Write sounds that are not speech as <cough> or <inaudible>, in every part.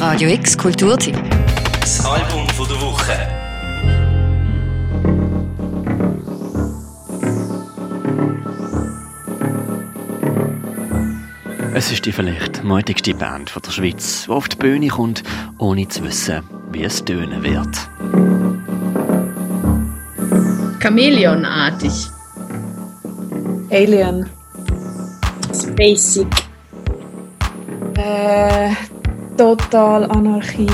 Radio X Kulturtipp. Das Album von der Woche. Es ist die vielleicht mutigste Band von der Schweiz, die auf die Bühne kommt, ohne zu wissen, wie es tönen wird. Chamäleonartig. Alien. Basic. Äh, total Anarchie.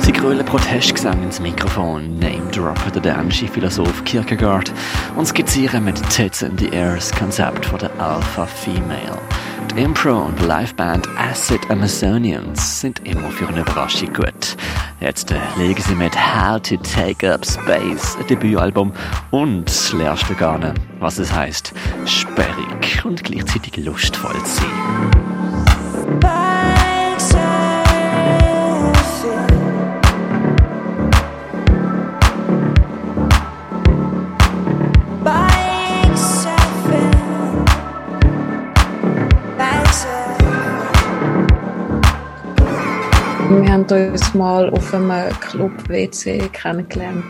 Sie grölen Protestgesang ins Mikrofon, name-droppen den dänischen Philosoph Kierkegaard und skizzieren mit Tits in the Air das Konzept von der Alpha Female. Die Impro- und Liveband Acid Amazonians sind immer für eine Überraschung gut. Jetzt äh, legen sie mit How to Take Up Space ein Debütalbum und lernst du gar nicht, was es heißt, sperrig und gleichzeitig lustvoll zu sein. Wir haben uns mal auf einem Club-WC kennengelernt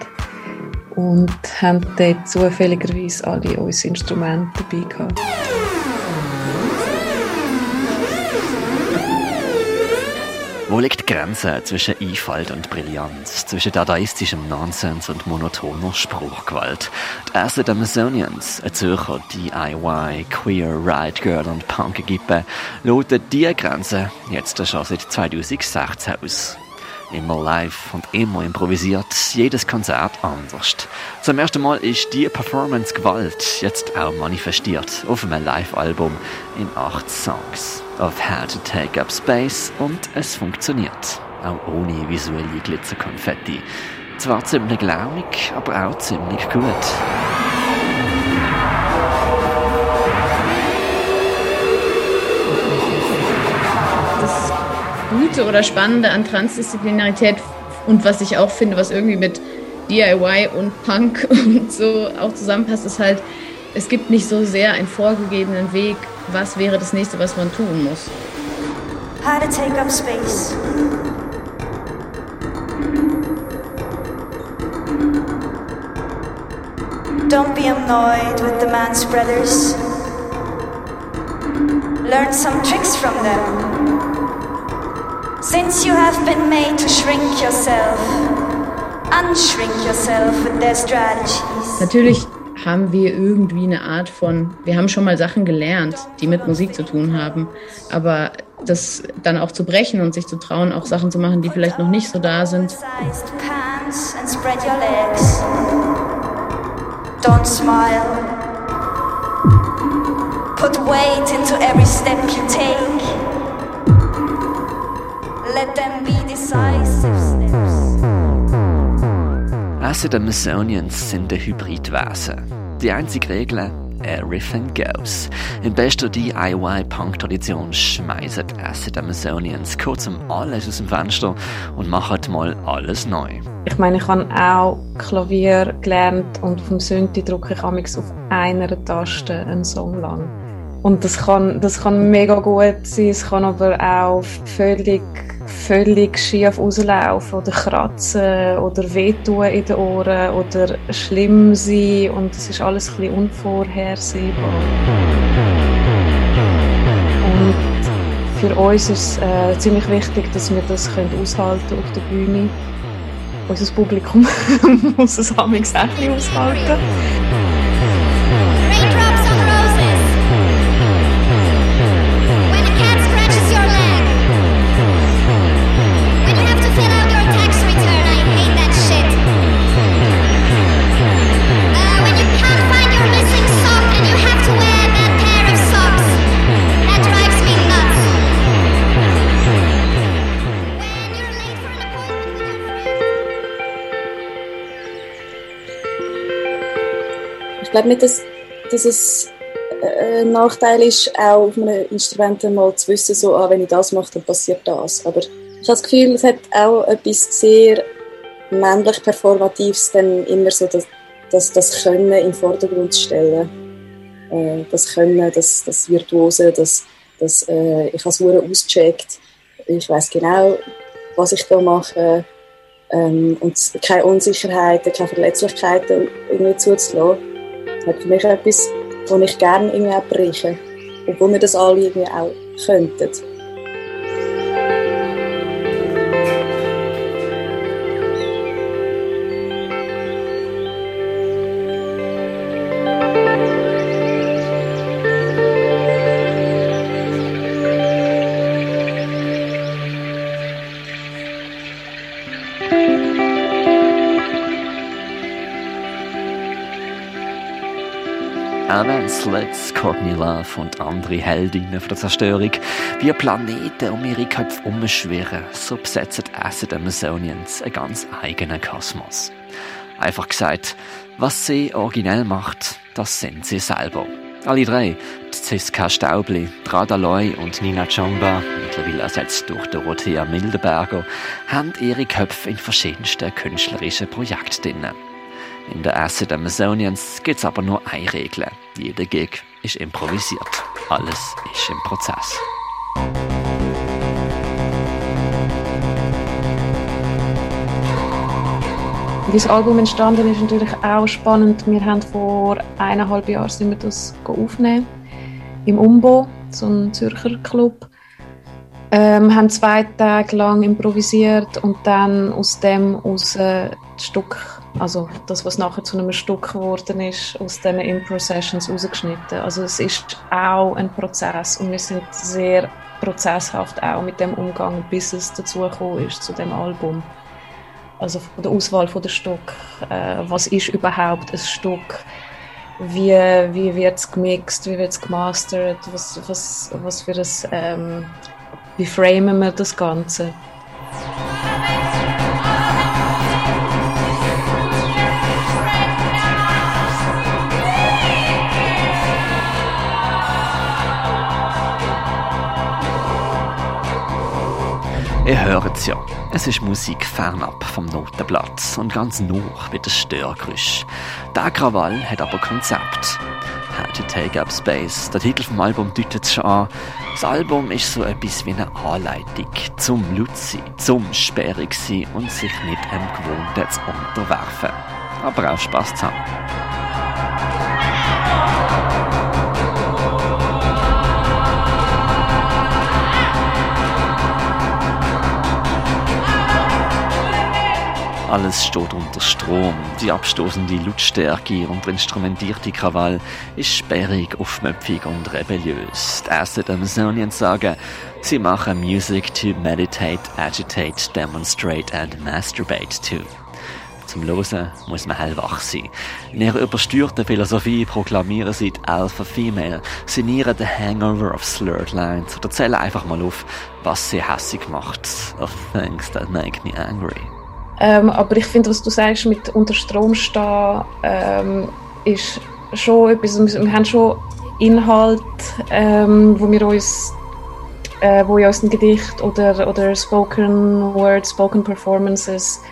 und haben dort zufälligerweise alle unsere Instrumente dabei gehabt. Wo liegt die Grenze zwischen Einfalt und Brillanz, zwischen dadaistischem Nonsens und monotoner Spruchgewalt? Die Acid Amazonians, ein Zürcher DIY, Queer, Ride Girl und Punk-Equipe, loten diese Grenze jetzt schon seit 2016 aus. Immer live und immer improvisiert, jedes Konzert anders. Zum ersten Mal ist die Performance Gewalt jetzt auch manifestiert auf einem Live-Album in acht Songs. Of How to Take Up Space und es funktioniert. Auch ohne visuelle Glitzerkonfetti. Zwar ziemlich laumig, aber auch ziemlich gut. Das Gute oder Spannende an Transdisziplinarität und was ich auch finde, was irgendwie mit DIY und Punk <laughs> und so auch zusammenpasst, ist halt, es gibt nicht so sehr einen vorgegebenen Weg, was wäre das nächste, was man tun muss. How to take up space. Don't be annoyed with the man's brothers. Learn some tricks from them. Since you have been made to shrink yourself, unshrink yourself with their strategies. Natürlich haben wir irgendwie eine Art von, wir haben schon mal Sachen gelernt, die mit Musik zu tun haben, aber das dann auch zu brechen und sich zu trauen, auch Sachen zu machen, die vielleicht noch nicht so da sind. Don't smile. Put weight into every step you take. Let them be decisive steps. Acid Amazonians sind ein Hybridwesen. Die einzige Regel, everything goes. In bester DIY-Punk-Tradition schmeißen Acid Amazonians kurzum alles aus dem Fenster und machen mal alles neu. Ich meine, ich habe auch Klavier gelernt und vom Synthi drücke ich amigs auf einer Taste einen Song lang. Und das kann, das kann mega gut sein, es kann aber auch völlig, völlig schief rauslaufen oder kratzen oder wehtun in den Ohren oder schlimm sein und es ist alles ein bisschen unvorhersehbar. Und für uns ist es äh, ziemlich wichtig, dass wir das können aushalten auf der Bühne. Unser Publikum <laughs> muss es amigs auch ein bisschen aushalten. Glaube nicht, dass, dass es äh, ein Nachteil ist, auch auf einem Instrument mal zu wissen, so, ah, wenn ich das mache, dann passiert das. Aber ich habe das Gefühl, es hat auch etwas sehr männlich Performatives, dann immer so das, das, das Können den Vordergrund zu stellen. Äh, das Können, das, das Virtuose, das, das, äh, ich habe es ausgecheckt. Ich weiß genau, was ich da mache. Ähm, und keine Unsicherheiten, keine Verletzlichkeiten irgendwie zuzulassen. Das hat für mich etwas, was ich gerne irgendwie auch breche. Obwohl wir das alle irgendwie auch könnten. Alan Slits, Courtney Love und andere Heldinnen von der Zerstörung wie Planeten um ihre Köpfe umschwirren, so besetzen Acid Amazonians einen ganz eigenen Kosmos. Einfach gesagt, was sie originell macht, das sind sie selber. Alle drei, Ziska Staubli, Rada Loy und Nina Chongba, mittlerweile ersetzt durch Dorothea Mildenberger, haben ihre Köpfe in verschiedensten künstlerischen Projekten drin. In der Acid Amazonians gibt es aber nur eine Regel. Jeder Gig ist improvisiert. Alles ist im Prozess. Wie das Album entstanden ist, natürlich auch spannend. Wir haben vor eineinhalb Jahren sind wir das aufnehmen im Umbo, so ein Zürcher Club. Ähm, haben zwei Tage lang improvisiert und dann aus dem aus äh, Stück, also das, was nachher zu einem Stück geworden ist, aus diesen Impro-Sessions rausgeschnitten. Also es ist auch ein Prozess und wir sind sehr prozesshaft auch mit dem Umgang, bis es dazu ist zu dem Album. Also von der Auswahl von der Stück, äh, was ist überhaupt ein Stück, wie, wie wird es gemixt, wie wird es gemastert, was, was, was für ein, ähm, wie framen wir das Ganze. Ihr hört es ja. Es ist Musik fernab vom Notenblatt und ganz nur wie das Störgeräusch. Der Krawall hat aber Konzept. How to Take Up Space, der Titel vom Album deutet es schon an. Das Album ist so etwas wie eine Anleitung zum Luzi, zum sperrig sein und sich nicht dem Gewohnten zu unterwerfen. Aber auch Spaß zu haben. Alles steht unter Strom. Die abstoßende Lautstärke und der instrumentierte Krawall ist sperrig, aufmüpfig und rebelliös. Die Acid Amazonians sagen, sie machen Music to meditate, agitate, demonstrate and masturbate to. Zum Losen muss man hellwach sein. In ihrer übersteuerten Philosophie proklamieren sie die Alpha Female, sinnieren den Hangover of Slurred Lines oder zählen einfach mal auf, was sie hässig macht. Of things that make me angry. Ähm, aber ich finde, was du sagst mit unter Strom stehen, ähm, ist schon etwas, wir haben schon Inhalt, ähm, wo wir uns äh, wo in unseren Gedicht oder, oder Spoken Word, Spoken Performances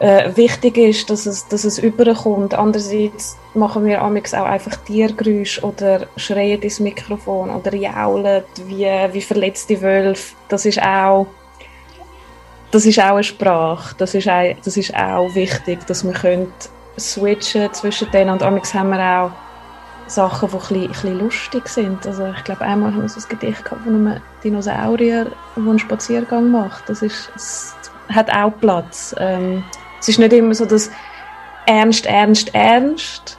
äh, wichtig ist, dass es, dass es überkommt. Andererseits machen wir amigs auch einfach Tiergeräusche oder schreien ins Mikrofon oder jaulen wie, wie verletzte Wölfe. Das ist auch das ist auch eine Sprache. Das ist auch, das ist auch wichtig, dass wir können switchen zwischen denen. Und amigs haben wir auch Sachen, die ein bisschen, ein bisschen lustig sind. Also ich glaube, einmal haben wir so ein Gedicht gehabt von einem Dinosaurier, der einen Spaziergang macht. Das, ist, das hat auch Platz. Ähm, es ist nicht immer so das ernst, ernst, ernst.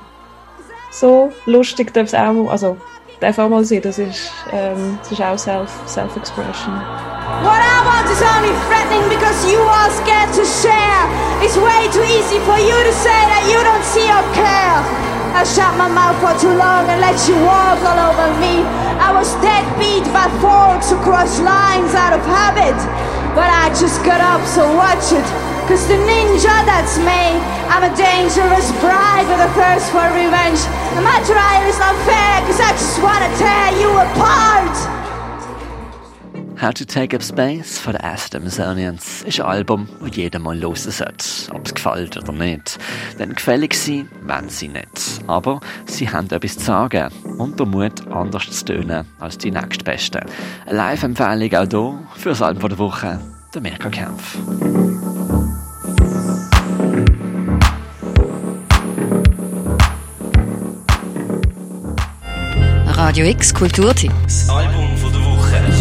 So lustig darf es auch, also auch mal sein. Das ist, ähm, das ist auch Self, Self-Expression. What I want is only threatening because you are scared to share. It's way too easy for you to say that you don't see or care. I shut my mouth for too long and let you walk all over me. I was dead beat by forks across lines out of habit. But I just got up, so watch it. Cause the ninja that's me, I'm a dangerous bride with a thirst for revenge. And my trial is not fair, cause I just wanna tear you apart. How to Take Up Space von den Aston ist ein Album, das jeder mal hören sollte, ob es gefällt oder nicht. Denn gefällig sein, wenn sie nicht. Aber sie haben etwas zu sagen und der Mut, anders zu tönen als die nächstbesten. Eine Live-Empfehlung auch hier für das Album der Woche, der Mirka Kempf. Radio X Kulturtipp. Das Album.